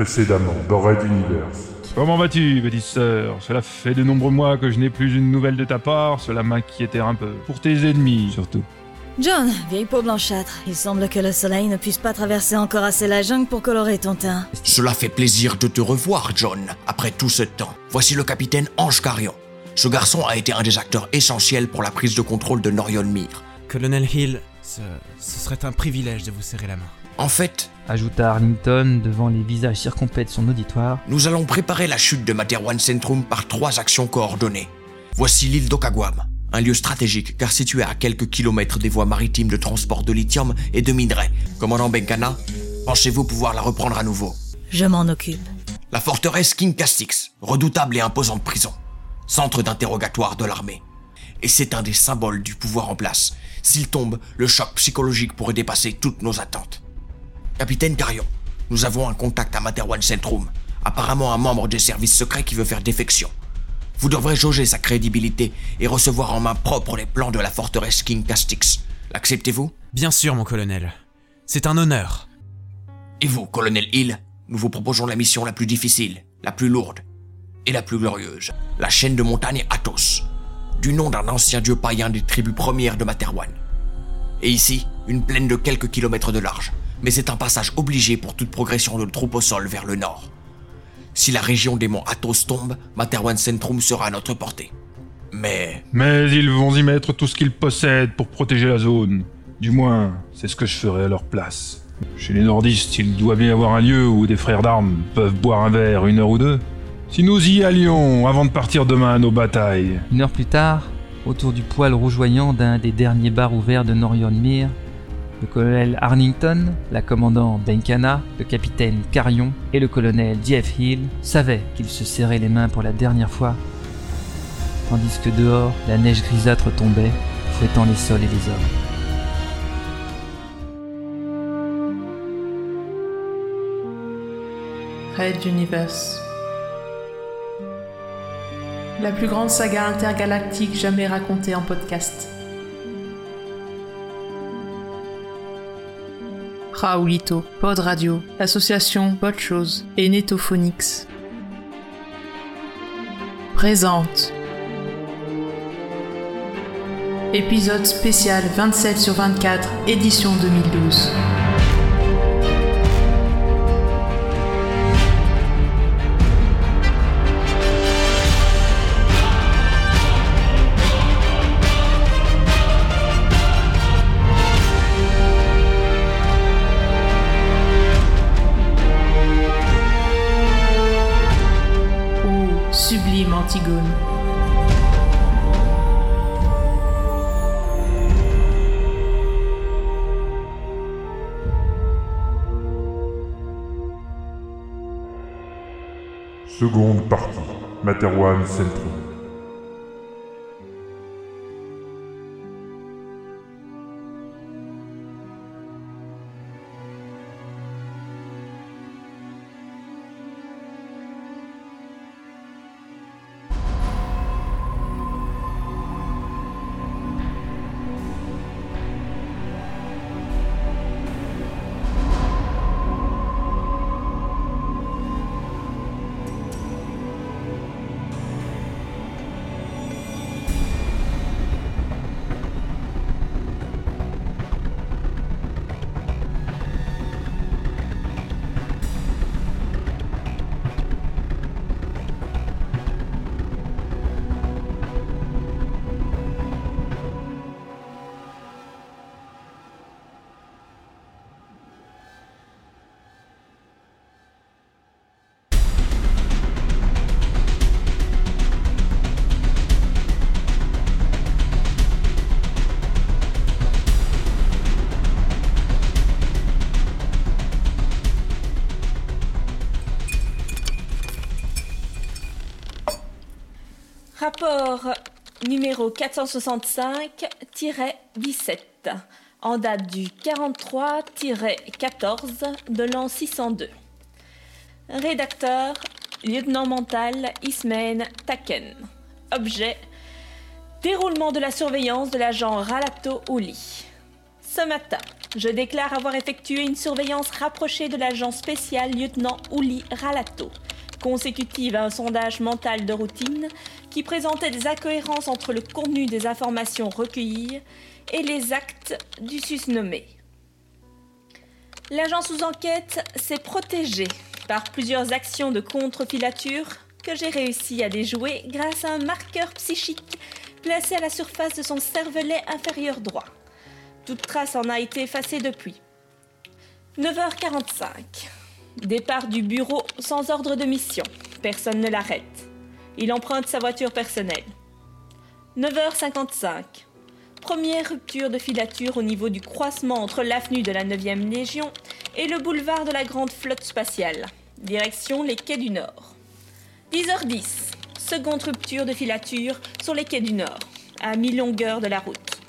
Précédemment, dans Red Universe. Comment vas-tu, petite sœur? Cela fait de nombreux mois que je n'ai plus une nouvelle de ta part, cela m'inquiétait un peu. Pour tes ennemis, surtout. John, vieille peau blanchâtre, il semble que le soleil ne puisse pas traverser encore assez la jungle pour colorer ton teint. Cela fait plaisir de te revoir, John, après tout ce temps. Voici le capitaine Ange Carion. Ce garçon a été un des acteurs essentiels pour la prise de contrôle de Norion Mir. Colonel Hill, ce, ce serait un privilège de vous serrer la main. En fait, ajouta Arlington devant les visages circonspects de son auditoire. nous allons préparer la chute de Materwan Centrum par trois actions coordonnées. Voici l'île d'Okagwam, un lieu stratégique car situé à quelques kilomètres des voies maritimes de transport de lithium et de minerais. Commandant Benkana, pensez-vous pouvoir la reprendre à nouveau? Je m'en occupe. La forteresse King Castix, redoutable et imposante prison, centre d'interrogatoire de l'armée. Et c'est un des symboles du pouvoir en place. S'il tombe, le choc psychologique pourrait dépasser toutes nos attentes. Capitaine Carion, nous avons un contact à Materwan Centrum, apparemment un membre des services secrets qui veut faire défection. Vous devrez jauger sa crédibilité et recevoir en main propre les plans de la forteresse King Castix. L'acceptez-vous? Bien sûr, mon colonel. C'est un honneur. Et vous, colonel Hill, nous vous proposons la mission la plus difficile, la plus lourde et la plus glorieuse. La chaîne de montagne Athos, du nom d'un ancien dieu païen des tribus premières de Materwan. Et ici, une plaine de quelques kilomètres de large, mais c'est un passage obligé pour toute progression de troupes au sol vers le nord. Si la région des monts Athos tombe, Materwan Centrum sera à notre portée. Mais Mais ils vont y mettre tout ce qu'ils possèdent pour protéger la zone. Du moins, c'est ce que je ferai à leur place. Chez les nordistes, il doit bien y avoir un lieu où des frères d'armes peuvent boire un verre une heure ou deux. Si nous y allions avant de partir demain à nos batailles, Une heure plus tard, autour du poêle rougeoyant d'un des derniers bars ouverts de Norion Mir, le colonel Arlington, la commandant Benkana, le capitaine Carion et le colonel Jeff Hill savaient qu'ils se serraient les mains pour la dernière fois, tandis que dehors, la neige grisâtre tombait, fouettant les sols et les hommes. Red Universe. La plus grande saga intergalactique jamais racontée en podcast. Raoulito, Pod Radio, l'association Podchose et Netophonix. Présente. Épisode spécial 27 sur 24, édition 2012. Seconde partie. Materwan Centrum. Rapport numéro 465-17 en date du 43-14 de l'an 602. Rédacteur lieutenant mental Ismaël Taken. Objet déroulement de la surveillance de l'agent Ralato Oli. Ce matin, je déclare avoir effectué une surveillance rapprochée de l'agent spécial lieutenant Uli Ralato, consécutive à un sondage mental de routine qui présentait des incohérences entre le contenu des informations recueillies et les actes du susnommé. L'agent sous enquête s'est protégé par plusieurs actions de contre-filature que j'ai réussi à déjouer grâce à un marqueur psychique placé à la surface de son cervelet inférieur droit. Toute trace en a été effacée depuis. 9h45. Départ du bureau sans ordre de mission. Personne ne l'arrête. Il emprunte sa voiture personnelle. 9h55. Première rupture de filature au niveau du croisement entre l'avenue de la 9e Légion et le boulevard de la Grande Flotte Spatiale. Direction les quais du Nord. 10h10. Seconde rupture de filature sur les quais du Nord, à mi-longueur de la route.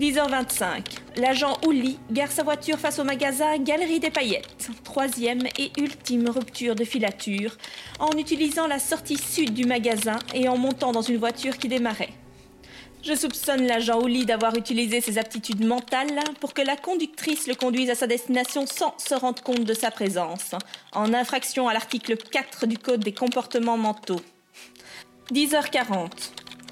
10h25. L'agent Ouli gare sa voiture face au magasin Galerie des Paillettes. Troisième et ultime rupture de filature en utilisant la sortie sud du magasin et en montant dans une voiture qui démarrait. Je soupçonne l'agent Ouli d'avoir utilisé ses aptitudes mentales pour que la conductrice le conduise à sa destination sans se rendre compte de sa présence, en infraction à l'article 4 du Code des comportements mentaux. 10h40.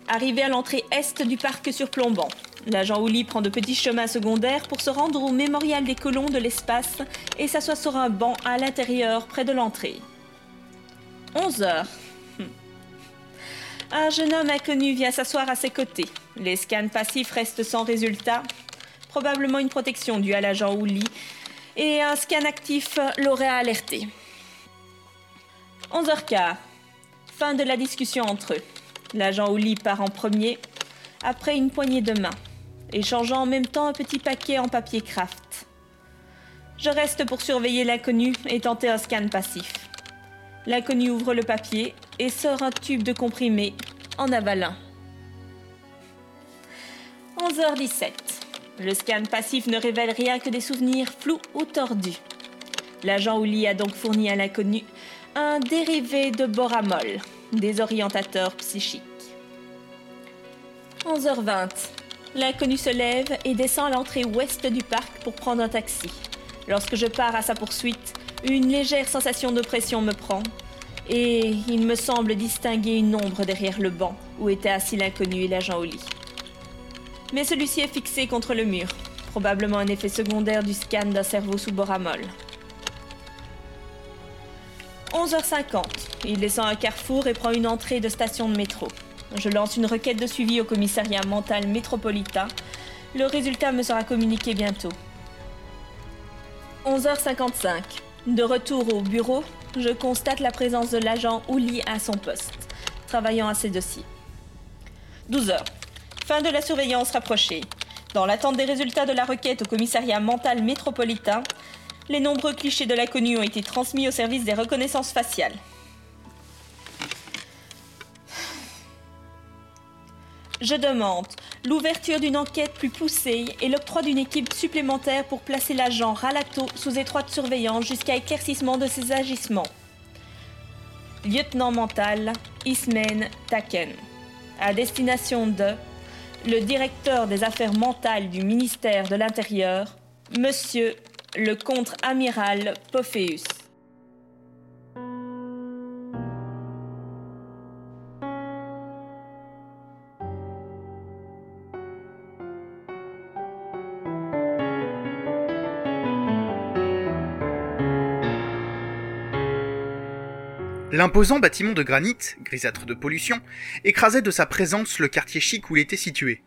Arrivé à l'entrée est du parc surplombant. L'agent Ouli prend de petits chemins secondaires pour se rendre au mémorial des colons de l'espace et s'assoit sur un banc à l'intérieur près de l'entrée. 11 heures. Un jeune homme inconnu vient s'asseoir à ses côtés. Les scans passifs restent sans résultat. Probablement une protection due à l'agent Ouli. Et un scan actif l'aurait alerté. 11h15. Fin de la discussion entre eux. L'agent Ouli part en premier, après une poignée de main échangeant en même temps un petit paquet en papier craft. Je reste pour surveiller l'inconnu et tenter un scan passif. L'inconnu ouvre le papier et sort un tube de comprimé en avalant. 11h17. Le scan passif ne révèle rien que des souvenirs flous ou tordus. L'agent Ouli a donc fourni à l'inconnu un dérivé de boramol, des orientateurs psychiques. 11h20. L'inconnu se lève et descend à l'entrée ouest du parc pour prendre un taxi. Lorsque je pars à sa poursuite, une légère sensation d'oppression me prend et il me semble distinguer une ombre derrière le banc où était assis l'inconnu et l'agent au lit. Mais celui-ci est fixé contre le mur, probablement un effet secondaire du scan d'un cerveau sous boramol. 11h50, il descend un carrefour et prend une entrée de station de métro. Je lance une requête de suivi au commissariat mental métropolitain. Le résultat me sera communiqué bientôt. 11h55. De retour au bureau, je constate la présence de l'agent Ouli à son poste, travaillant à ses dossiers. 12h. Fin de la surveillance rapprochée. Dans l'attente des résultats de la requête au commissariat mental métropolitain, les nombreux clichés de l'inconnu ont été transmis au service des reconnaissances faciales. Je demande l'ouverture d'une enquête plus poussée et l'octroi d'une équipe supplémentaire pour placer l'agent Ralato sous étroite surveillance jusqu'à éclaircissement de ses agissements. Lieutenant mental Ismen Taken. À destination de le directeur des affaires mentales du ministère de l'Intérieur, Monsieur le contre-amiral Pophéus. L'imposant bâtiment de granit, grisâtre de pollution, écrasait de sa présence le quartier chic où il était situé.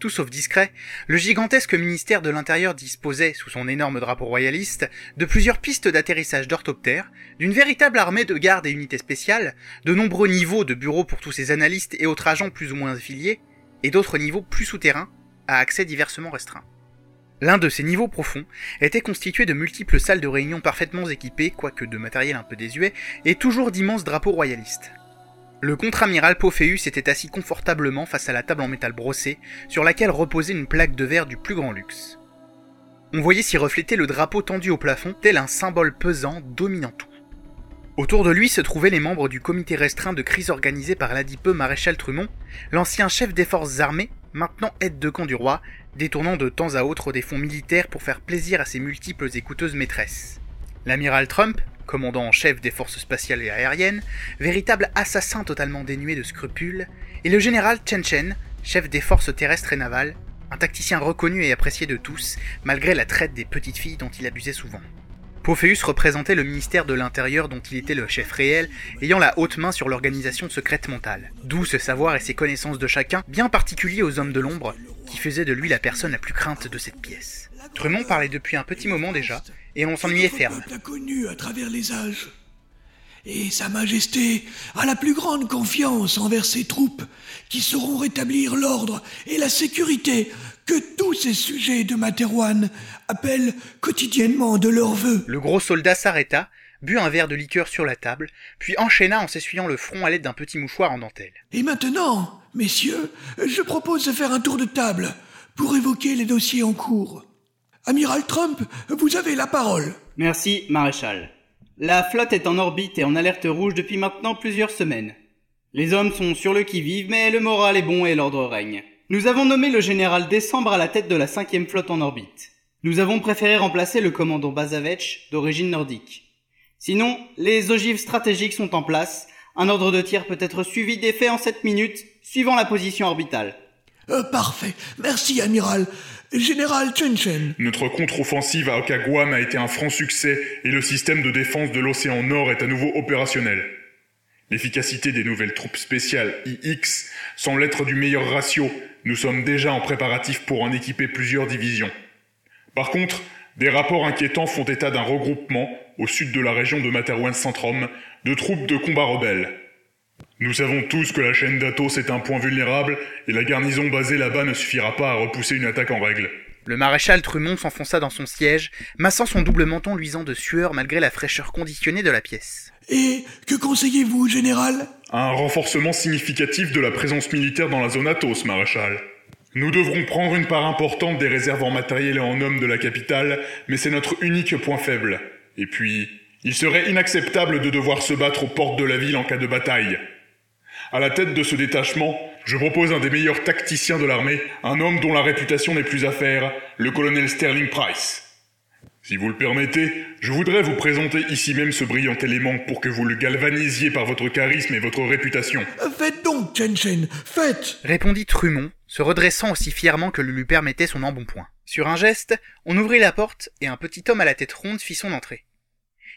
Tout sauf discret, le gigantesque ministère de l'Intérieur disposait, sous son énorme drapeau royaliste, de plusieurs pistes d'atterrissage d'orthoptères, d'une véritable armée de gardes et unités spéciales, de nombreux niveaux de bureaux pour tous ses analystes et autres agents plus ou moins affiliés, et d'autres niveaux plus souterrains, à accès diversement restreint. L'un de ces niveaux profonds était constitué de multiples salles de réunion parfaitement équipées, quoique de matériel un peu désuet, et toujours d'immenses drapeaux royalistes. Le contre-amiral Pophéus était assis confortablement face à la table en métal brossé, sur laquelle reposait une plaque de verre du plus grand luxe. On voyait s'y refléter le drapeau tendu au plafond, tel un symbole pesant dominant tout. Autour de lui se trouvaient les membres du comité restreint de crise organisé par l'adipeux maréchal Trumont, l'ancien chef des forces armées, maintenant aide de camp du roi, détournant de temps à autre des fonds militaires pour faire plaisir à ses multiples et coûteuses maîtresses. L'amiral Trump, commandant en chef des forces spatiales et aériennes, véritable assassin totalement dénué de scrupules, et le général Chen Chen, chef des forces terrestres et navales, un tacticien reconnu et apprécié de tous, malgré la traite des petites filles dont il abusait souvent. Pophéus représentait le ministère de l'Intérieur dont il était le chef réel, ayant la haute main sur l'organisation secrète mentale. D'où ce savoir et ses connaissances de chacun, bien particuliers aux hommes de l'ombre, qui faisaient de lui la personne la plus crainte de cette pièce. Tremont parlait depuis un petit moment déjà, et on s'ennuyait ferme. t'a connu à travers les âges. Et Sa Majesté a la plus grande confiance envers ses troupes, qui sauront rétablir l'ordre et la sécurité que tous ces sujets de Materwan appellent quotidiennement de leurs vœux. Le gros soldat s'arrêta, but un verre de liqueur sur la table, puis enchaîna en s'essuyant le front à l'aide d'un petit mouchoir en dentelle. Et maintenant, messieurs, je propose de faire un tour de table pour évoquer les dossiers en cours. Amiral Trump, vous avez la parole. Merci, maréchal. La flotte est en orbite et en alerte rouge depuis maintenant plusieurs semaines. Les hommes sont sur le qui-vive, mais le moral est bon et l'ordre règne. Nous avons nommé le général Décembre à la tête de la cinquième flotte en orbite. Nous avons préféré remplacer le commandant Bazavetch, d'origine nordique. Sinon, les ogives stratégiques sont en place. Un ordre de tir peut être suivi d'effet en 7 minutes, suivant la position orbitale. Euh, parfait. Merci, amiral. Général Chen Chen. Notre contre-offensive à Okaguam a été un franc succès et le système de défense de l'océan Nord est à nouveau opérationnel. L'efficacité des nouvelles troupes spéciales IX semble être du meilleur ratio. Nous sommes déjà en préparatif pour en équiper plusieurs divisions. Par contre, des rapports inquiétants font état d'un regroupement, au sud de la région de Materwan Centrum, de troupes de combat rebelles. Nous savons tous que la chaîne d'Athos est un point vulnérable et la garnison basée là-bas ne suffira pas à repousser une attaque en règle. Le maréchal Trumont s'enfonça dans son siège, massant son double menton luisant de sueur malgré la fraîcheur conditionnée de la pièce. Et que conseillez-vous, général? Un renforcement significatif de la présence militaire dans la zone Athos, maréchal. Nous devrons prendre une part importante des réserves en matériel et en hommes de la capitale, mais c'est notre unique point faible. Et puis, il serait inacceptable de devoir se battre aux portes de la ville en cas de bataille. À la tête de ce détachement, je propose un des meilleurs tacticiens de l'armée, un homme dont la réputation n'est plus à faire, le colonel Sterling Price. Si vous le permettez, je voudrais vous présenter ici même ce brillant élément pour que vous le galvanisiez par votre charisme et votre réputation. Faites donc, Chen Chen, faites répondit Trumont, se redressant aussi fièrement que le lui permettait son embonpoint. Sur un geste, on ouvrit la porte et un petit homme à la tête ronde fit son entrée.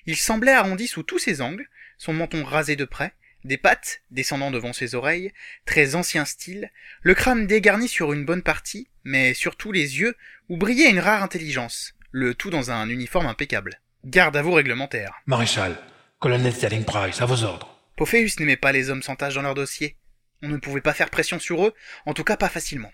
Il semblait arrondi sous tous ses angles, son menton rasé de près, des pattes descendant devant ses oreilles, très ancien style, le crâne dégarni sur une bonne partie, mais surtout les yeux où brillait une rare intelligence, le tout dans un uniforme impeccable. Garde à vous réglementaire. Maréchal, colonel Sterling Price, à vos ordres. Pophéus n'aimait pas les hommes sans tâche dans leur dossier. On ne pouvait pas faire pression sur eux, en tout cas pas facilement.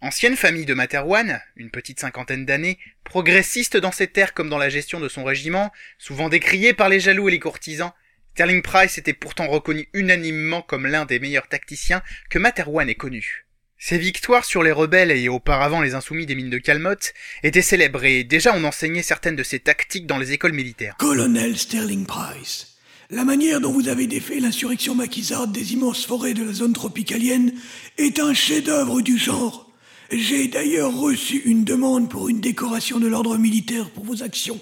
Ancienne famille de Materwan, une petite cinquantaine d'années, progressiste dans ses terres comme dans la gestion de son régiment, souvent décriée par les jaloux et les courtisans, Sterling Price était pourtant reconnu unanimement comme l'un des meilleurs tacticiens que Materwan ait connu. Ses victoires sur les rebelles et auparavant les insoumis des mines de Calmotte étaient célèbres et déjà on enseignait certaines de ses tactiques dans les écoles militaires. Colonel Sterling Price, la manière dont vous avez défait l'insurrection maquisarde des immenses forêts de la zone tropicalienne est un chef-d'œuvre du genre. J'ai d'ailleurs reçu une demande pour une décoration de l'ordre militaire pour vos actions,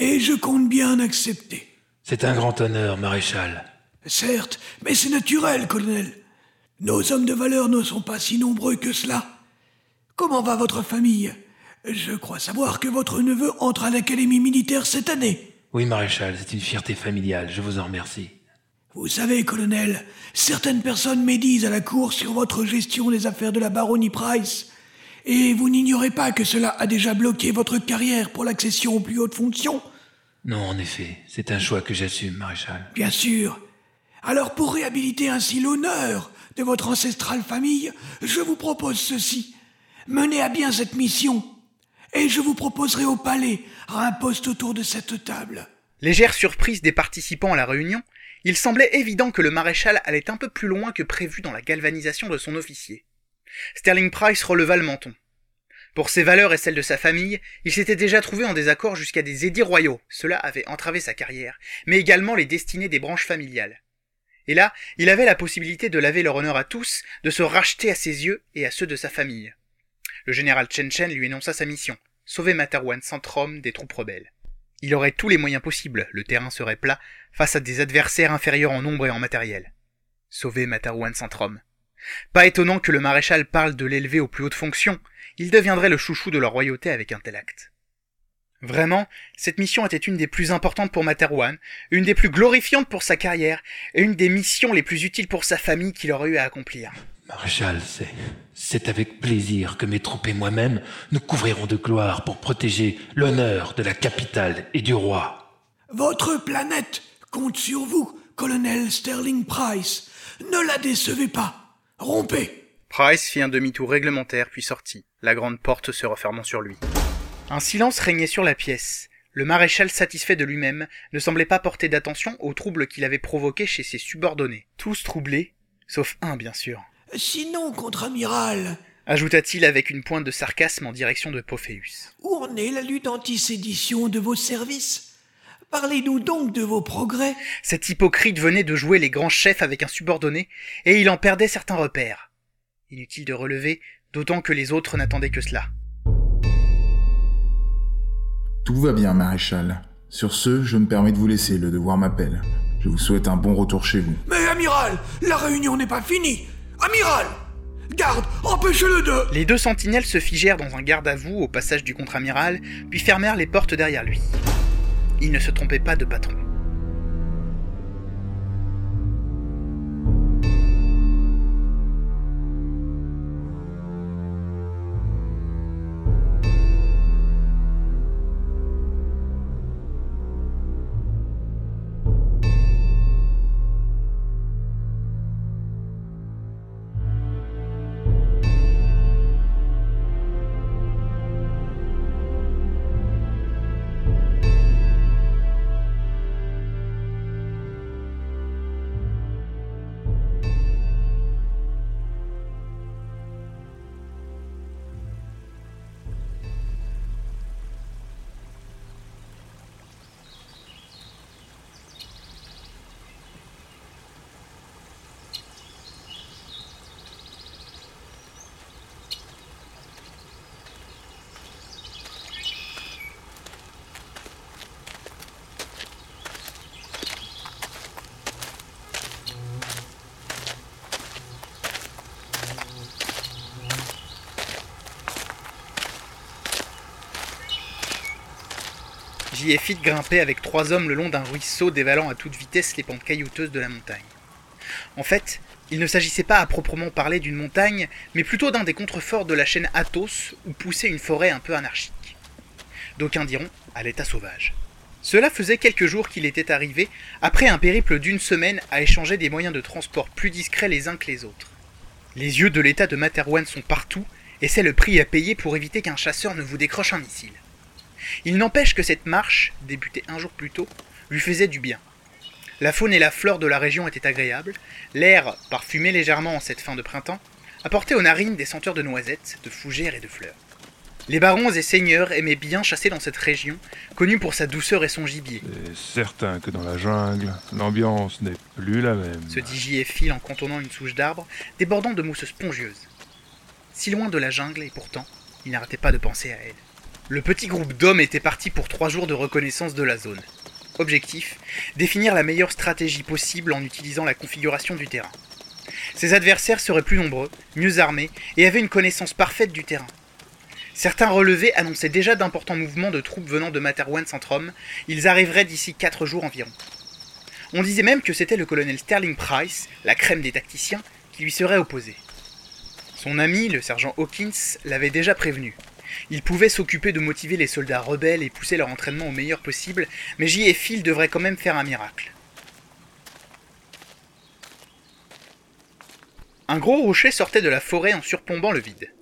et je compte bien accepter. C'est un grand honneur, maréchal. Certes, mais c'est naturel, colonel. Nos hommes de valeur ne sont pas si nombreux que cela. Comment va votre famille? Je crois savoir que votre neveu entre à l'académie militaire cette année. Oui, maréchal, c'est une fierté familiale, je vous en remercie. Vous savez, colonel, certaines personnes médisent à la cour sur votre gestion des affaires de la baronnie Price. Et vous n'ignorez pas que cela a déjà bloqué votre carrière pour l'accession aux plus hautes fonctions? Non, en effet, c'est un choix que j'assume, maréchal. Bien sûr. Alors pour réhabiliter ainsi l'honneur de votre ancestrale famille, je vous propose ceci. Menez à bien cette mission, et je vous proposerai au palais un poste autour de cette table. Légère surprise des participants à la réunion, il semblait évident que le maréchal allait un peu plus loin que prévu dans la galvanisation de son officier. Sterling Price releva le menton. Pour ses valeurs et celles de sa famille, il s'était déjà trouvé en désaccord jusqu'à des édits royaux. Cela avait entravé sa carrière, mais également les destinées des branches familiales. Et là, il avait la possibilité de laver leur honneur à tous, de se racheter à ses yeux et à ceux de sa famille. Le général Chen Chen lui énonça sa mission, sauver Materwan Centrum des troupes rebelles. Il aurait tous les moyens possibles, le terrain serait plat, face à des adversaires inférieurs en nombre et en matériel. Sauver Materwan Centrum. Pas étonnant que le maréchal parle de l'élever aux plus hautes fonctions, il deviendrait le chouchou de la royauté avec un tel acte. Vraiment, cette mission était une des plus importantes pour Materwan, une des plus glorifiantes pour sa carrière, et une des missions les plus utiles pour sa famille qu'il aurait eu à accomplir. Maréchal, c'est, c'est avec plaisir que mes troupes et moi-même nous couvrirons de gloire pour protéger l'honneur de la capitale et du roi. Votre planète compte sur vous, colonel Sterling Price. Ne la décevez pas. Rompez. Price fit un demi-tour réglementaire puis sortit, la grande porte se refermant sur lui. Un silence régnait sur la pièce. Le maréchal satisfait de lui-même ne semblait pas porter d'attention aux troubles qu'il avait provoqués chez ses subordonnés. Tous troublés, sauf un bien sûr. Sinon, contre-amiral, ajouta-t-il avec une pointe de sarcasme en direction de Pophéus. Où en est la lutte anti-sédition de vos services? Parlez-nous donc de vos progrès. Cet hypocrite venait de jouer les grands chefs avec un subordonné, et il en perdait certains repères. Inutile de relever, d'autant que les autres n'attendaient que cela. Tout va bien, maréchal. Sur ce, je me permets de vous laisser, le devoir m'appelle. Je vous souhaite un bon retour chez vous. Mais amiral, la réunion n'est pas finie. Amiral Garde, empêchez-le de... Les deux sentinelles se figèrent dans un garde à vous au passage du contre-amiral, puis fermèrent les portes derrière lui. Il ne se trompait pas de patron. J.F. grimpait avec trois hommes le long d'un ruisseau dévalant à toute vitesse les pentes caillouteuses de la montagne. En fait, il ne s'agissait pas à proprement parler d'une montagne, mais plutôt d'un des contreforts de la chaîne Athos où poussait une forêt un peu anarchique. D'aucuns diront à l'état sauvage. Cela faisait quelques jours qu'il était arrivé, après un périple d'une semaine à échanger des moyens de transport plus discrets les uns que les autres. Les yeux de l'état de Materwan sont partout, et c'est le prix à payer pour éviter qu'un chasseur ne vous décroche un missile. Il n'empêche que cette marche, débutée un jour plus tôt, lui faisait du bien. La faune et la flore de la région étaient agréables, l'air, parfumé légèrement en cette fin de printemps, apportait aux narines des senteurs de noisettes, de fougères et de fleurs. Les barons et seigneurs aimaient bien chasser dans cette région, connue pour sa douceur et son gibier. C'est certain que dans la jungle, l'ambiance n'est plus la même. Se dit J.F. en contournant une souche d'arbre, débordant de mousse spongieuse. Si loin de la jungle, et pourtant, il n'arrêtait pas de penser à elle. Le petit groupe d'hommes était parti pour trois jours de reconnaissance de la zone. Objectif définir la meilleure stratégie possible en utilisant la configuration du terrain. Ses adversaires seraient plus nombreux, mieux armés et avaient une connaissance parfaite du terrain. Certains relevés annonçaient déjà d'importants mouvements de troupes venant de Materwan Centrum, ils arriveraient d'ici quatre jours environ. On disait même que c'était le colonel Sterling Price, la crème des tacticiens, qui lui serait opposé. Son ami, le sergent Hawkins, l'avait déjà prévenu. Il pouvait s'occuper de motiver les soldats rebelles et pousser leur entraînement au meilleur possible, mais J et Phil devraient quand même faire un miracle. Un gros rocher sortait de la forêt en surplombant le vide.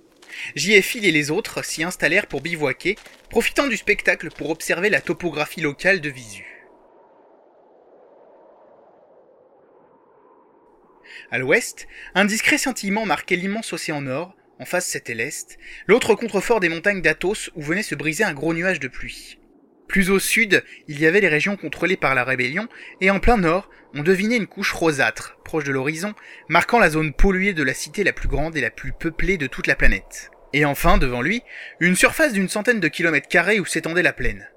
J et Phil et les autres s'y installèrent pour bivouaquer, profitant du spectacle pour observer la topographie locale de visu. À l'ouest, un discret scintillement marquait l'immense océan Nord, en face, c'était l'est, l'autre contrefort des montagnes d'Athos où venait se briser un gros nuage de pluie. Plus au sud, il y avait les régions contrôlées par la rébellion, et en plein nord, on devinait une couche rosâtre, proche de l'horizon, marquant la zone polluée de la cité la plus grande et la plus peuplée de toute la planète. Et enfin, devant lui, une surface d'une centaine de kilomètres carrés où s'étendait la plaine.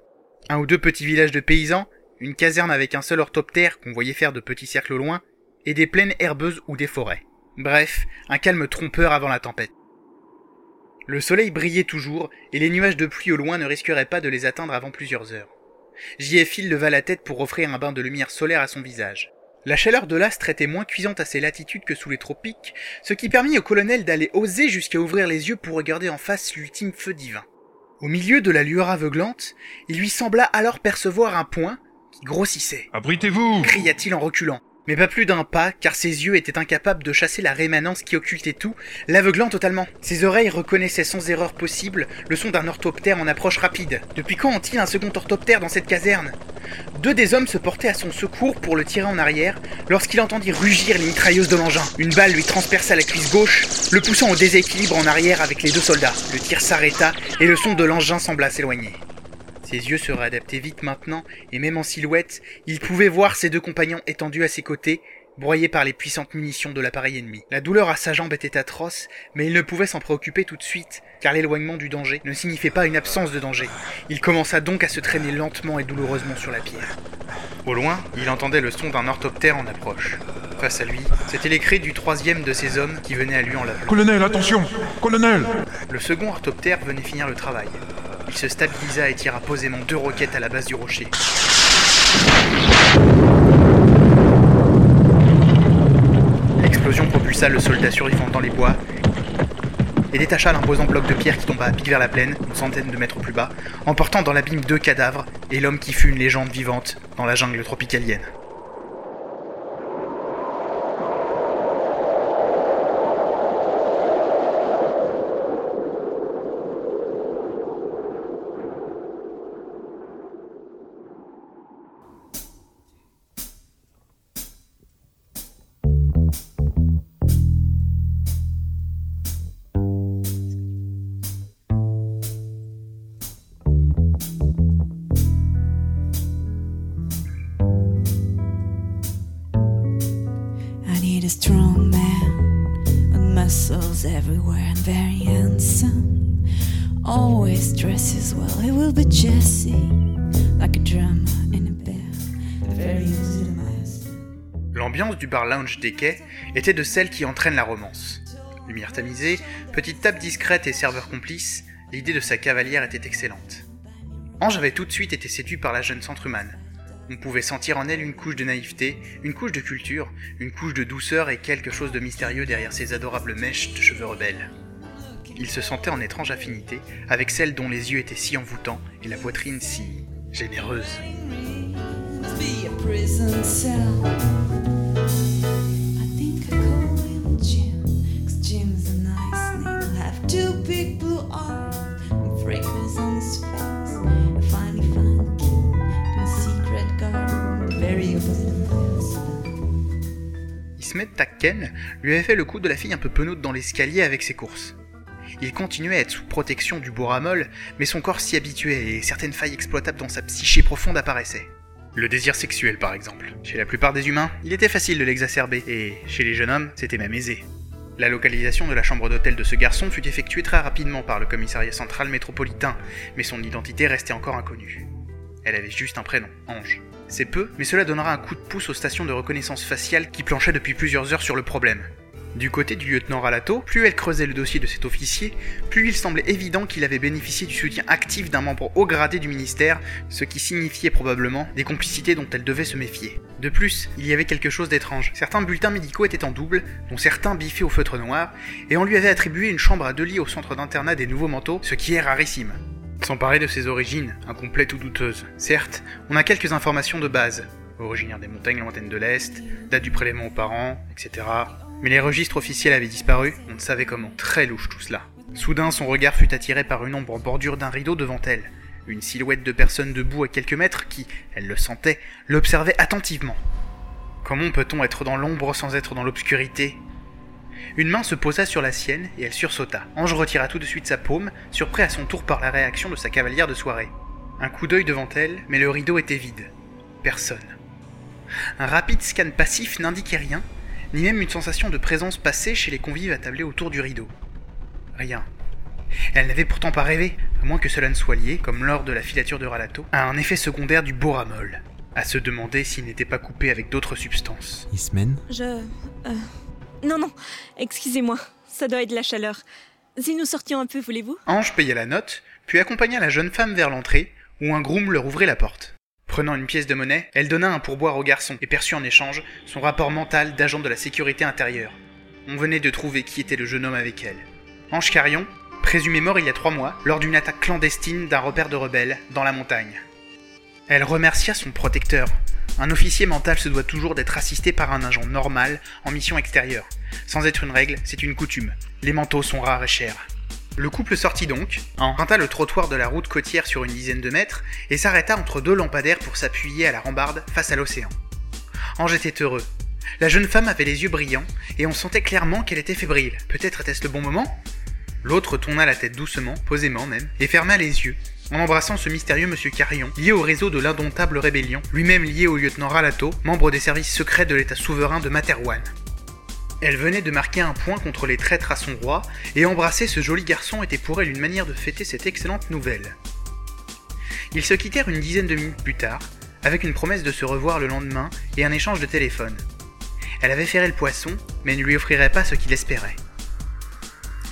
Un ou deux petits villages de paysans, une caserne avec un seul orthoptère qu'on voyait faire de petits cercles au loin, et des plaines herbeuses ou des forêts. Bref, un calme trompeur avant la tempête. Le soleil brillait toujours, et les nuages de pluie au loin ne risqueraient pas de les atteindre avant plusieurs heures. J.F. leva la tête pour offrir un bain de lumière solaire à son visage. La chaleur de l'astre était moins cuisante à ces latitudes que sous les tropiques, ce qui permit au colonel d'aller oser jusqu'à ouvrir les yeux pour regarder en face l'ultime feu divin. Au milieu de la lueur aveuglante, il lui sembla alors percevoir un point qui grossissait. Abritez-vous cria-t-il en reculant mais pas plus d'un pas, car ses yeux étaient incapables de chasser la rémanence qui occultait tout, l'aveuglant totalement. Ses oreilles reconnaissaient sans erreur possible le son d'un orthoptère en approche rapide. Depuis quand ont-ils un second orthoptère dans cette caserne? Deux des hommes se portaient à son secours pour le tirer en arrière, lorsqu'il entendit rugir les mitrailleuses de l'engin. Une balle lui transperça la cuisse gauche, le poussant au déséquilibre en arrière avec les deux soldats. Le tir s'arrêta et le son de l'engin sembla s'éloigner. Ses yeux se réadaptaient vite maintenant, et même en silhouette, il pouvait voir ses deux compagnons étendus à ses côtés, broyés par les puissantes munitions de l'appareil ennemi. La douleur à sa jambe était atroce, mais il ne pouvait s'en préoccuper tout de suite, car l'éloignement du danger ne signifiait pas une absence de danger. Il commença donc à se traîner lentement et douloureusement sur la pierre. Au loin, il entendait le son d'un orthoptère en approche. Face à lui, c'était les cris du troisième de ces hommes qui venait à lui en l'appelant. Colonel, attention Colonel Le second orthoptère venait finir le travail. Il se stabilisa et tira posément deux roquettes à la base du rocher. L'explosion propulsa le soldat survivant dans les bois et détacha l'imposant bloc de pierre qui tomba à pic vers la plaine, une centaine de mètres plus bas, emportant dans l'abîme deux cadavres et l'homme qui fut une légende vivante dans la jungle tropicalienne. Du bar lounge des quais était de celles qui entraînent la romance. Lumière tamisée, petite table discrète et serveur complice, l'idée de sa cavalière était excellente. Ange avait tout de suite été séduit par la jeune centrumane. On pouvait sentir en elle une couche de naïveté, une couche de culture, une couche de douceur et quelque chose de mystérieux derrière ses adorables mèches de cheveux rebelles. Il se sentait en étrange affinité avec celle dont les yeux étaient si envoûtants et la poitrine si généreuse. Takken lui avait fait le coup de la fille un peu penaude dans l'escalier avec ses courses. Il continuait à être sous protection du boramol, mais son corps s'y habituait et certaines failles exploitables dans sa psyché profonde apparaissaient. Le désir sexuel, par exemple. Chez la plupart des humains, il était facile de l'exacerber, et chez les jeunes hommes, c'était même aisé. La localisation de la chambre d'hôtel de ce garçon fut effectuée très rapidement par le commissariat central métropolitain, mais son identité restait encore inconnue. Elle avait juste un prénom, Ange. C'est peu, mais cela donnera un coup de pouce aux stations de reconnaissance faciale qui planchaient depuis plusieurs heures sur le problème. Du côté du lieutenant Ralato, plus elle creusait le dossier de cet officier, plus il semblait évident qu'il avait bénéficié du soutien actif d'un membre haut gradé du ministère, ce qui signifiait probablement des complicités dont elle devait se méfier. De plus, il y avait quelque chose d'étrange. Certains bulletins médicaux étaient en double, dont certains biffés au feutre noir, et on lui avait attribué une chambre à deux lits au centre d'internat des nouveaux manteaux, ce qui est rarissime. Sans parler de ses origines, incomplètes ou douteuses. Certes, on a quelques informations de base. Originaire des montagnes lointaines de l'Est, date du prélèvement aux parents, etc. Mais les registres officiels avaient disparu, on ne savait comment. Très louche tout cela. Soudain, son regard fut attiré par une ombre en bordure d'un rideau devant elle. Une silhouette de personne debout à quelques mètres qui, elle le sentait, l'observait attentivement. Comment peut-on être dans l'ombre sans être dans l'obscurité? Une main se posa sur la sienne et elle sursauta. Ange retira tout de suite sa paume, surpris à son tour par la réaction de sa cavalière de soirée. Un coup d'œil devant elle, mais le rideau était vide. Personne. Un rapide scan passif n'indiquait rien, ni même une sensation de présence passée chez les convives attablés autour du rideau. Rien. Elle n'avait pourtant pas rêvé, à moins que cela ne soit lié, comme lors de la filature de Ralato, à un effet secondaire du boramol, à se demander s'il n'était pas coupé avec d'autres substances. Ismen? Je. euh, Non, non, excusez-moi, ça doit être la chaleur. Si nous sortions un peu, voulez-vous? Ange paya la note, puis accompagna la jeune femme vers l'entrée, où un groom leur ouvrait la porte. Prenant une pièce de monnaie, elle donna un pourboire au garçon et perçut en échange son rapport mental d'agent de la sécurité intérieure. On venait de trouver qui était le jeune homme avec elle. Ange Carion, présumé mort il y a trois mois, lors d'une attaque clandestine d'un repère de rebelles dans la montagne. Elle remercia son protecteur. Un officier mental se doit toujours d'être assisté par un agent normal en mission extérieure. Sans être une règle, c'est une coutume. Les manteaux sont rares et chers. Le couple sortit donc, emprunta le trottoir de la route côtière sur une dizaine de mètres et s'arrêta entre deux lampadaires pour s'appuyer à la rambarde face à l'océan. Ange était heureux. La jeune femme avait les yeux brillants et on sentait clairement qu'elle était fébrile. Peut-être était-ce le bon moment? L'autre tourna la tête doucement, posément même, et ferma les yeux, en embrassant ce mystérieux monsieur Carillon, lié au réseau de l'indomptable rébellion, lui-même lié au lieutenant Ralato, membre des services secrets de l'état souverain de Materwan. Elle venait de marquer un point contre les traîtres à son roi, et embrasser ce joli garçon était pour elle une manière de fêter cette excellente nouvelle. Ils se quittèrent une dizaine de minutes plus tard, avec une promesse de se revoir le lendemain et un échange de téléphone. Elle avait ferré le poisson, mais ne lui offrirait pas ce qu'il espérait.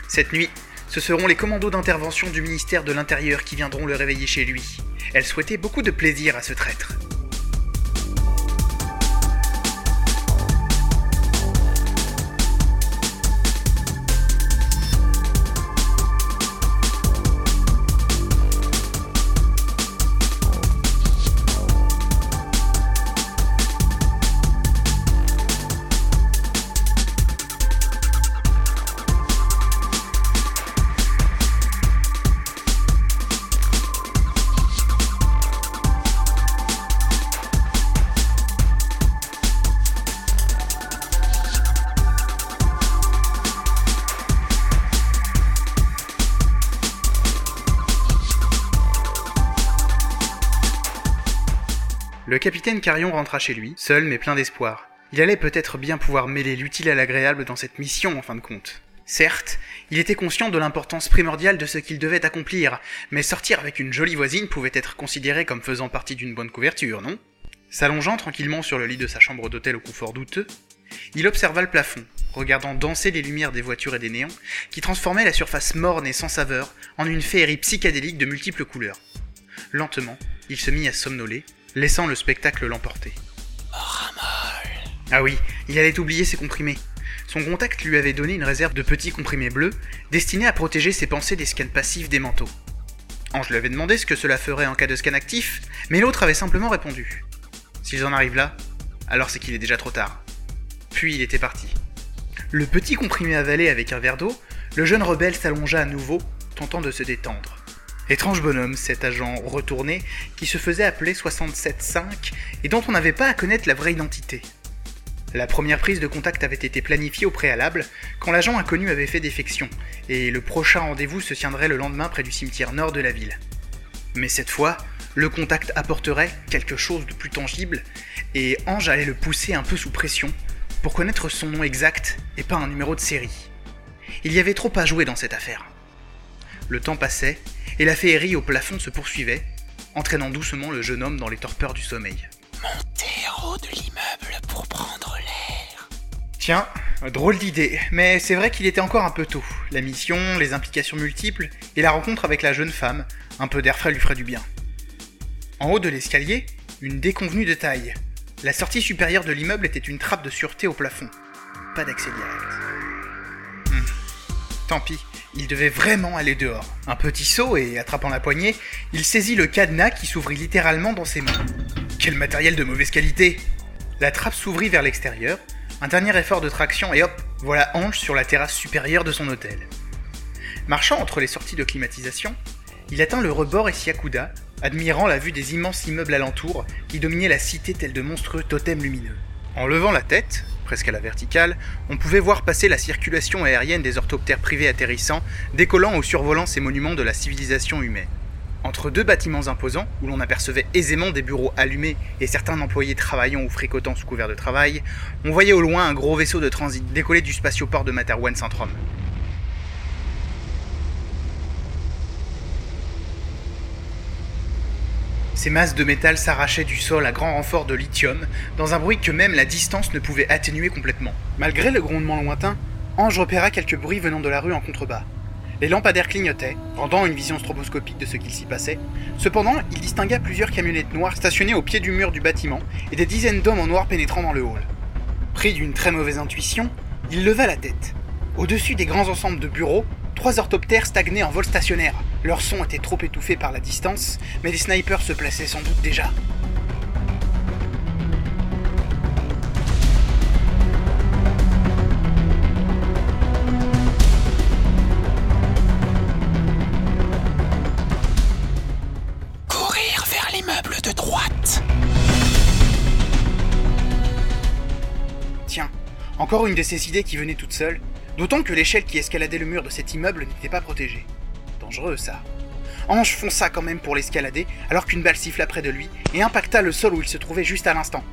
Cette nuit, ce seront les commandos d'intervention du ministère de l'Intérieur qui viendront le réveiller chez lui. Elle souhaitait beaucoup de plaisir à ce traître. Capitaine Carion rentra chez lui, seul mais plein d'espoir. Il allait peut-être bien pouvoir mêler l'utile à l'agréable dans cette mission en fin de compte. Certes, il était conscient de l'importance primordiale de ce qu'il devait accomplir, mais sortir avec une jolie voisine pouvait être considéré comme faisant partie d'une bonne couverture, non? S'allongeant tranquillement sur le lit de sa chambre d'hôtel au confort douteux, il observa le plafond, regardant danser les lumières des voitures et des néons, qui transformaient la surface morne et sans saveur en une féerie psychédélique de multiples couleurs. Lentement, il se mit à somnoler, laissant le spectacle l'emporter. Ah oui, il allait oublier ses comprimés. Son contact lui avait donné une réserve de petits comprimés bleus, destinés à protéger ses pensées des scans passifs des manteaux. Ange lui avait demandé ce que cela ferait en cas de scan actif, mais l'autre avait simplement répondu. S'ils en arrivent là, alors c'est qu'il est déjà trop tard. Puis il était parti. Le petit comprimé avalé avec un verre d'eau, le jeune rebelle s'allongea à nouveau, tentant de se détendre. Étrange bonhomme, cet agent retourné, qui se faisait appeler 67-5 et dont on n'avait pas à connaître la vraie identité. La première prise de contact avait été planifiée au préalable, quand l'agent inconnu avait fait défection, et le prochain rendez-vous se tiendrait le lendemain près du cimetière nord de la ville. Mais cette fois, le contact apporterait quelque chose de plus tangible, et Ange allait le pousser un peu sous pression, pour connaître son nom exact et pas un numéro de série. Il y avait trop à jouer dans cette affaire. Le temps passait, et la féerie au plafond se poursuivait, entraînant doucement le jeune homme dans les torpeurs du sommeil. Montez en haut de l'immeuble pour prendre l'air. Tiens, drôle d'idée, mais c'est vrai qu'il était encore un peu tôt. La mission, les implications multiples, et la rencontre avec la jeune femme, un peu d'air frais lui ferait du bien. En haut de l'escalier, une déconvenue de taille. La sortie supérieure de l'immeuble était une trappe de sûreté au plafond. Pas d'accès direct. Hmm. Tant pis, il devait vraiment aller dehors. Un petit saut et, attrapant la poignée, il saisit le cadenas qui s'ouvrit littéralement dans ses mains. Quel matériel de mauvaise qualité La trappe s'ouvrit vers l'extérieur, un dernier effort de traction et hop, voilà Ange sur la terrasse supérieure de son hôtel. Marchant entre les sorties de climatisation, il atteint le rebord et s'y accouda, admirant la vue des immenses immeubles alentours qui dominaient la cité tels de monstrueux totems lumineux. En levant la tête, presque à la verticale, on pouvait voir passer la circulation aérienne des orthoptères privés atterrissant, décollant ou survolant ces monuments de la civilisation humaine. Entre deux bâtiments imposants, où l'on apercevait aisément des bureaux allumés et certains employés travaillant ou fricotant sous couvert de travail, on voyait au loin un gros vaisseau de transit décoller du spatioport de Materwan Centrum. Ces masses de métal s'arrachaient du sol à grand renfort de lithium, dans un bruit que même la distance ne pouvait atténuer complètement. Malgré le grondement lointain, Ange repéra quelques bruits venant de la rue en contrebas. Les lampadaires clignotaient, rendant une vision stroboscopique de ce qu'il s'y passait. Cependant, il distingua plusieurs camionnettes noires stationnées au pied du mur du bâtiment et des dizaines d'hommes en noir pénétrant dans le hall. Pris d'une très mauvaise intuition, il leva la tête. Au-dessus des grands ensembles de bureaux, trois orthoptères stagnaient en vol stationnaire. Leur son était trop étouffé par la distance, mais les snipers se plaçaient sans doute déjà. Courir vers l'immeuble de droite. Tiens, encore une de ces idées qui venait toute seule, d'autant que l'échelle qui escaladait le mur de cet immeuble n'était pas protégée. Dangereux ça. Ange fonça quand même pour l'escalader alors qu'une balle siffla près de lui et impacta le sol où il se trouvait juste à l'instant.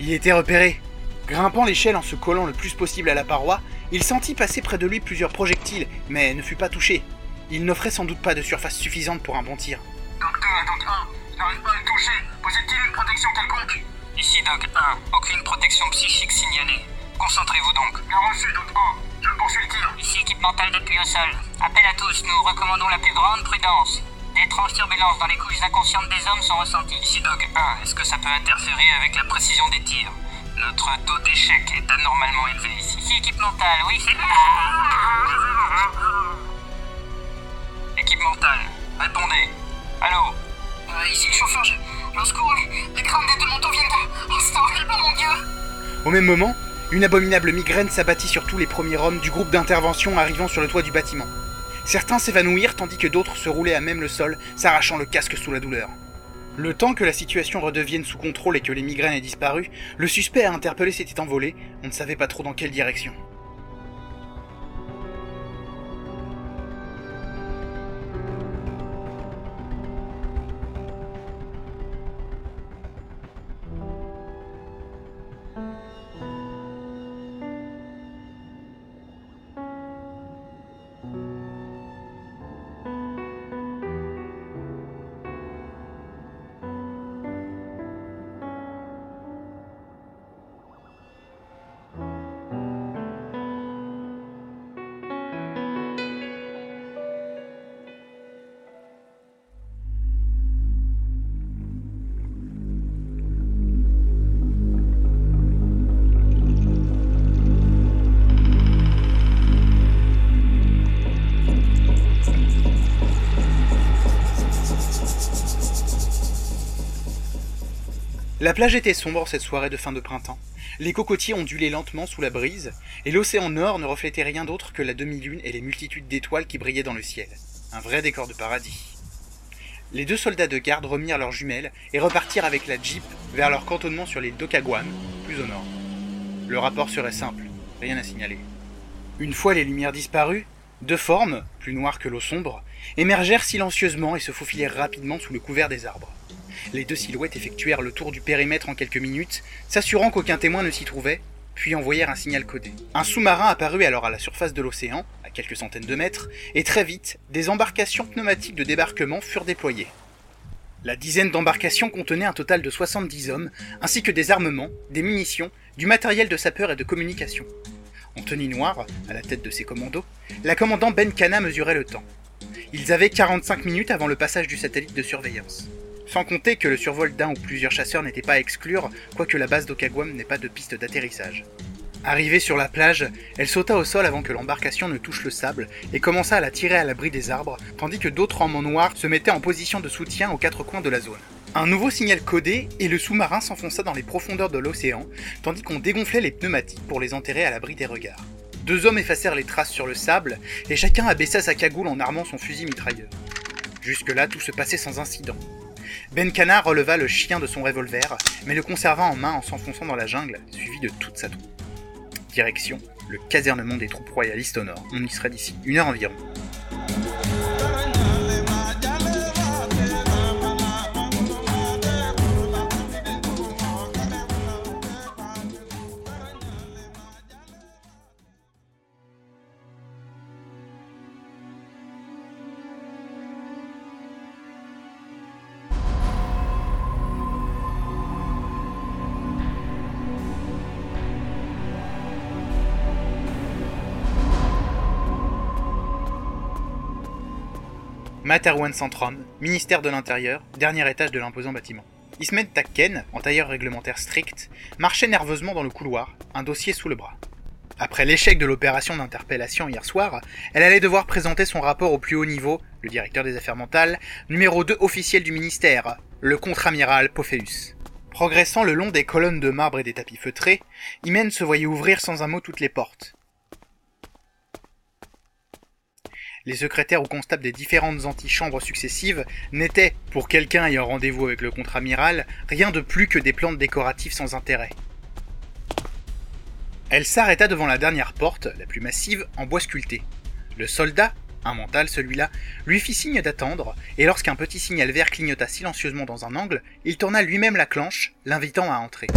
Il était repéré. Grimpant l'échelle en se collant le plus possible à la paroi, il sentit passer près de lui plusieurs projectiles, mais ne fut pas touché. Il n'offrait sans doute pas de surface suffisante pour un bon tir. Doc 2 et Doc 1, je n'arrive pas à le toucher. Possède-t-il une protection quelconque? Ici Doc 1, aucune protection psychique signalée. Concentrez-vous donc. Bien reçu, Doc 1. Je poursuis le tir. Ici équipe mentale d'appui au sol. Appel à tous, nous recommandons la plus grande prudence. D'étranges turbulences dans les couches inconscientes des hommes sont ressenties. Ici Doc 1, est-ce que ça peut interférer avec la précision des tirs? Notre taux d'échec est anormalement élevé ici. Ici équipe mentale, oui, c'est... Équipe mentale, répondez. Allô? Euh, ici le chauffeur, je... je secours. Les crânes des deux manteaux viennent de... Oh, c'est horrible, mon dieu Au même moment, une abominable migraine s'abattit sur tous les premiers hommes du groupe d'intervention arrivant sur le toit du bâtiment. Certains s'évanouirent tandis que d'autres se roulaient à même le sol, s'arrachant le casque sous la douleur. Le temps que la situation redevienne sous contrôle et que les migraines aient disparu, le suspect à interpeller s'était envolé, on ne savait pas trop dans quelle direction. La plage était sombre cette soirée de fin de printemps. Les cocotiers ondulaient lentement sous la brise, et l'océan nord ne reflétait rien d'autre que la demi-lune et les multitudes d'étoiles qui brillaient dans le ciel. Un vrai décor de paradis. Les deux soldats de garde remirent leurs jumelles et repartirent avec la Jeep vers leur cantonnement sur l'île d'Okaguan, plus au nord. Le rapport serait simple, rien à signaler. Une fois les lumières disparues, deux formes, plus noires que l'eau sombre, émergèrent silencieusement et se faufilèrent rapidement sous le couvert des arbres. Les deux silhouettes effectuèrent le tour du périmètre en quelques minutes, s'assurant qu'aucun témoin ne s'y trouvait, puis envoyèrent un signal codé. Un sous-marin apparut alors à la surface de l'océan, à quelques centaines de mètres, et très vite, des embarcations pneumatiques de débarquement furent déployées. La dizaine d'embarcations contenait un total de 70 hommes, ainsi que des armements, des munitions, du matériel de sapeur et de communication. En tenue noire, à la tête de ces commandos, la commandant Ben Kana mesurait le temps. Ils avaient 45 minutes avant le passage du satellite de surveillance. Sans compter que le survol d'un ou plusieurs chasseurs n'était pas à exclure, quoique la base d'Okagwam n'ait pas de piste d'atterrissage. Arrivée sur la plage, elle sauta au sol avant que l'embarcation ne touche le sable et commença à la tirer à l'abri des arbres, tandis que d'autres en noir se mettaient en position de soutien aux quatre coins de la zone. Un nouveau signal codé et le sous-marin s'enfonça dans les profondeurs de l'océan, tandis qu'on dégonflait les pneumatiques pour les enterrer à l'abri des regards. Deux hommes effacèrent les traces sur le sable et chacun abaissa sa cagoule en armant son fusil mitrailleur. Jusque-là, tout se passait sans incident. Ben Kana releva le chien de son revolver, mais le conserva en main en s'enfonçant dans la jungle, suivi de toute sa troupe. Direction, le casernement des troupes royalistes au nord. On y serait d'ici une heure environ. Materwan Centrum, ministère de l'Intérieur, dernier étage de l'imposant bâtiment. Ismet Takken, en tailleur réglementaire strict, marchait nerveusement dans le couloir, un dossier sous le bras. Après l'échec de l'opération d'interpellation hier soir, elle allait devoir présenter son rapport au plus haut niveau, le directeur des affaires mentales, numéro 2 officiel du ministère, le contre-amiral Pophéus. Progressant le long des colonnes de marbre et des tapis feutrés, Imen se voyait ouvrir sans un mot toutes les portes. Les secrétaires ou constables des différentes antichambres successives n'étaient, pour quelqu'un ayant rendez-vous avec le contre-amiral, rien de plus que des plantes décoratives sans intérêt. Elle s'arrêta devant la dernière porte, la plus massive, en bois sculpté. Le soldat, un mental celui-là, lui fit signe d'attendre, et lorsqu'un petit signal vert clignota silencieusement dans un angle, il tourna lui-même la clenche, l'invitant à entrer.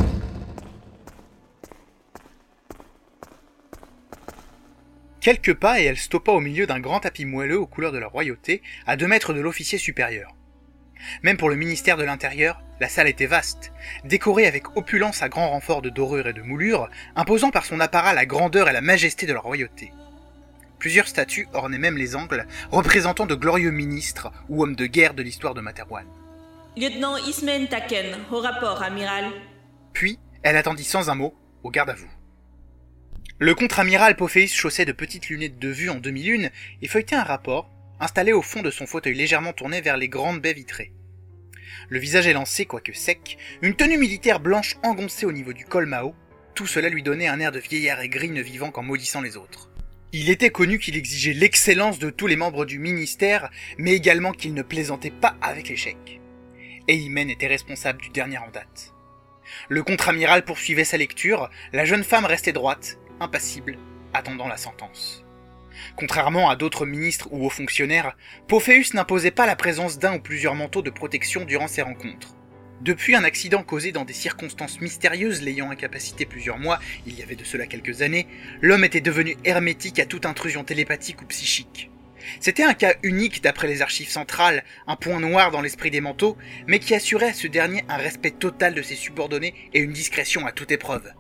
Quelques pas et elle stoppa au milieu d'un grand tapis moelleux aux couleurs de la royauté, à deux mètres de l'officier supérieur. Même pour le ministère de l'Intérieur, la salle était vaste, décorée avec opulence à grand renfort de dorures et de moulures, imposant par son apparat la grandeur et la majesté de la royauté. Plusieurs statues ornaient même les angles, représentant de glorieux ministres ou hommes de guerre de l'histoire de Materwan. Lieutenant Ismen Taken, au rapport, amiral. Puis, elle attendit sans un mot, au garde à vous. Le contre-amiral Pophéus chaussait de petites lunettes de vue en demi-lune et feuilletait un rapport, installé au fond de son fauteuil légèrement tourné vers les grandes baies vitrées. Le visage élancé, quoique sec, une tenue militaire blanche engoncée au niveau du col Mao, tout cela lui donnait un air de vieillard aigri ne vivant qu'en maudissant les autres. Il était connu qu'il exigeait l'excellence de tous les membres du ministère, mais également qu'il ne plaisantait pas avec l'échec. Et était responsable du dernier en date. Le contre-amiral poursuivait sa lecture, la jeune femme restait droite, impassible, attendant la sentence. Contrairement à d'autres ministres ou hauts fonctionnaires, Pophéus n'imposait pas la présence d'un ou plusieurs manteaux de protection durant ses rencontres. Depuis un accident causé dans des circonstances mystérieuses l'ayant incapacité plusieurs mois, il y avait de cela quelques années, l'homme était devenu hermétique à toute intrusion télépathique ou psychique. C'était un cas unique d'après les archives centrales, un point noir dans l'esprit des manteaux, mais qui assurait à ce dernier un respect total de ses subordonnés et une discrétion à toute épreuve.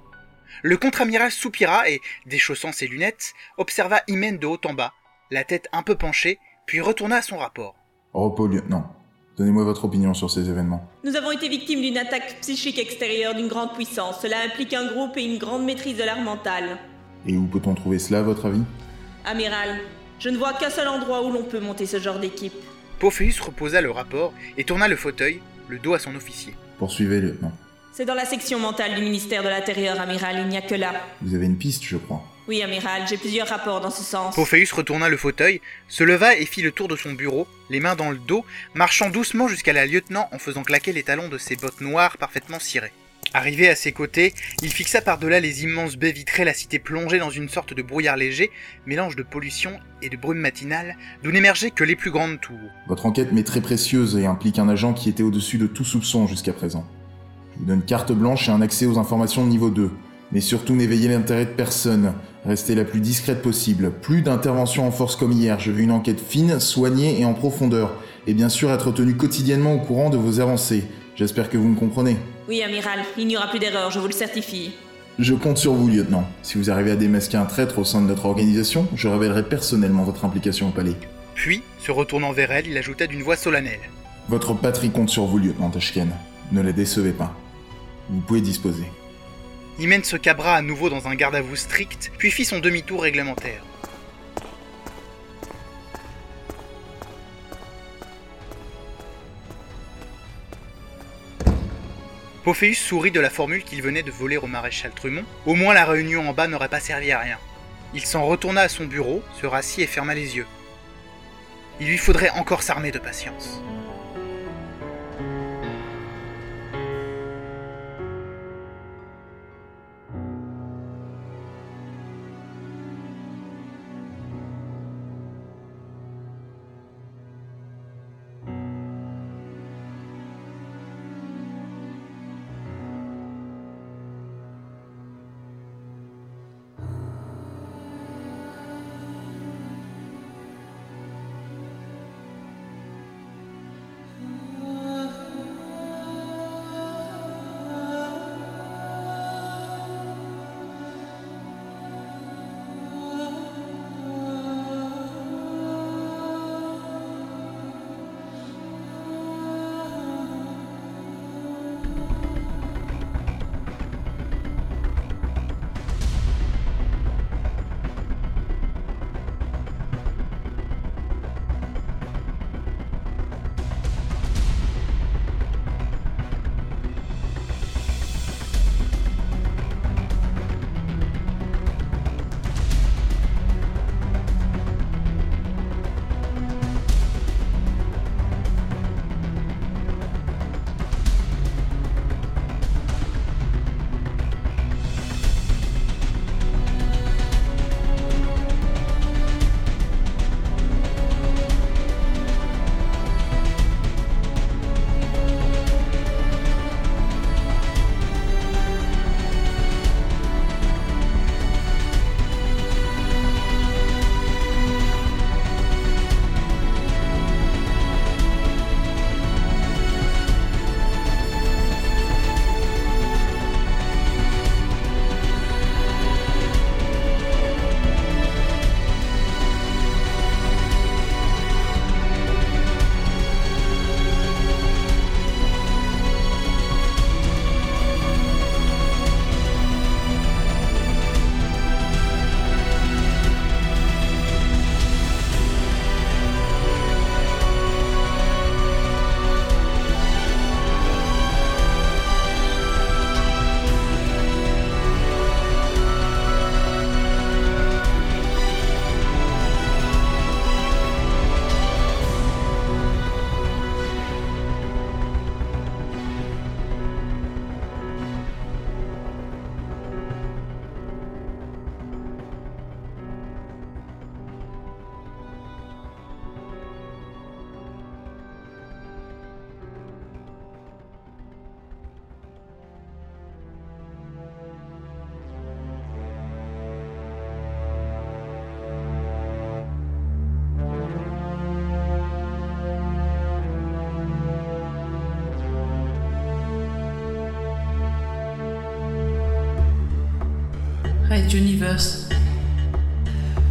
Le contre-amiral soupira et, déchaussant ses lunettes, observa Imen de haut en bas, la tête un peu penchée, puis retourna à son rapport. Repos, lieutenant. Donnez-moi votre opinion sur ces événements. Nous avons été victimes d'une attaque psychique extérieure d'une grande puissance. Cela implique un groupe et une grande maîtrise de l'art mental. Et où peut-on trouver cela, à votre avis? Amiral, je ne vois qu'un seul endroit où l'on peut monter ce genre d'équipe. Pophéus reposa le rapport et tourna le fauteuil, le dos à son officier. Poursuivez, lieutenant. C'est dans la section mentale du ministère de l'Intérieur, amiral, il n'y a que là. Vous avez une piste, je crois. Oui, amiral, j'ai plusieurs rapports dans ce sens. Pophéus retourna le fauteuil, se leva et fit le tour de son bureau, les mains dans le dos, marchant doucement jusqu'à la lieutenant en faisant claquer les talons de ses bottes noires parfaitement cirées. Arrivé à ses côtés, il fixa par-delà les immenses baies vitrées la cité plongée dans une sorte de brouillard léger, mélange de pollution et de brume matinale, d'où n'émergeaient que les plus grandes tours. Votre enquête m'est très précieuse et implique un agent qui était au-dessus de tout soupçon jusqu'à présent. Vous donne carte blanche et un accès aux informations de niveau 2. Mais surtout n'éveillez l'intérêt de personne. Restez la plus discrète possible. Plus d'intervention en force comme hier. Je veux une enquête fine, soignée et en profondeur. Et bien sûr être tenu quotidiennement au courant de vos avancées. J'espère que vous me comprenez. Oui, amiral, il n'y aura plus d'erreur, je vous le certifie. Je compte sur vous, lieutenant. Si vous arrivez à démasquer un traître au sein de notre organisation, je révélerai personnellement votre implication au palais. Puis, se retournant vers elle, il ajouta d'une voix solennelle. Votre patrie compte sur vous, lieutenant Tashken. Ne la décevez pas. Vous pouvez disposer. Imen se cabra à nouveau dans un garde à vous strict, puis fit son demi-tour réglementaire. Pophéus sourit de la formule qu'il venait de voler au maréchal Trumont. Au moins la réunion en bas n'aurait pas servi à rien. Il s'en retourna à son bureau, se rassit et ferma les yeux. Il lui faudrait encore s'armer de patience.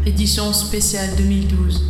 Édition spéciale 2012. À suivre.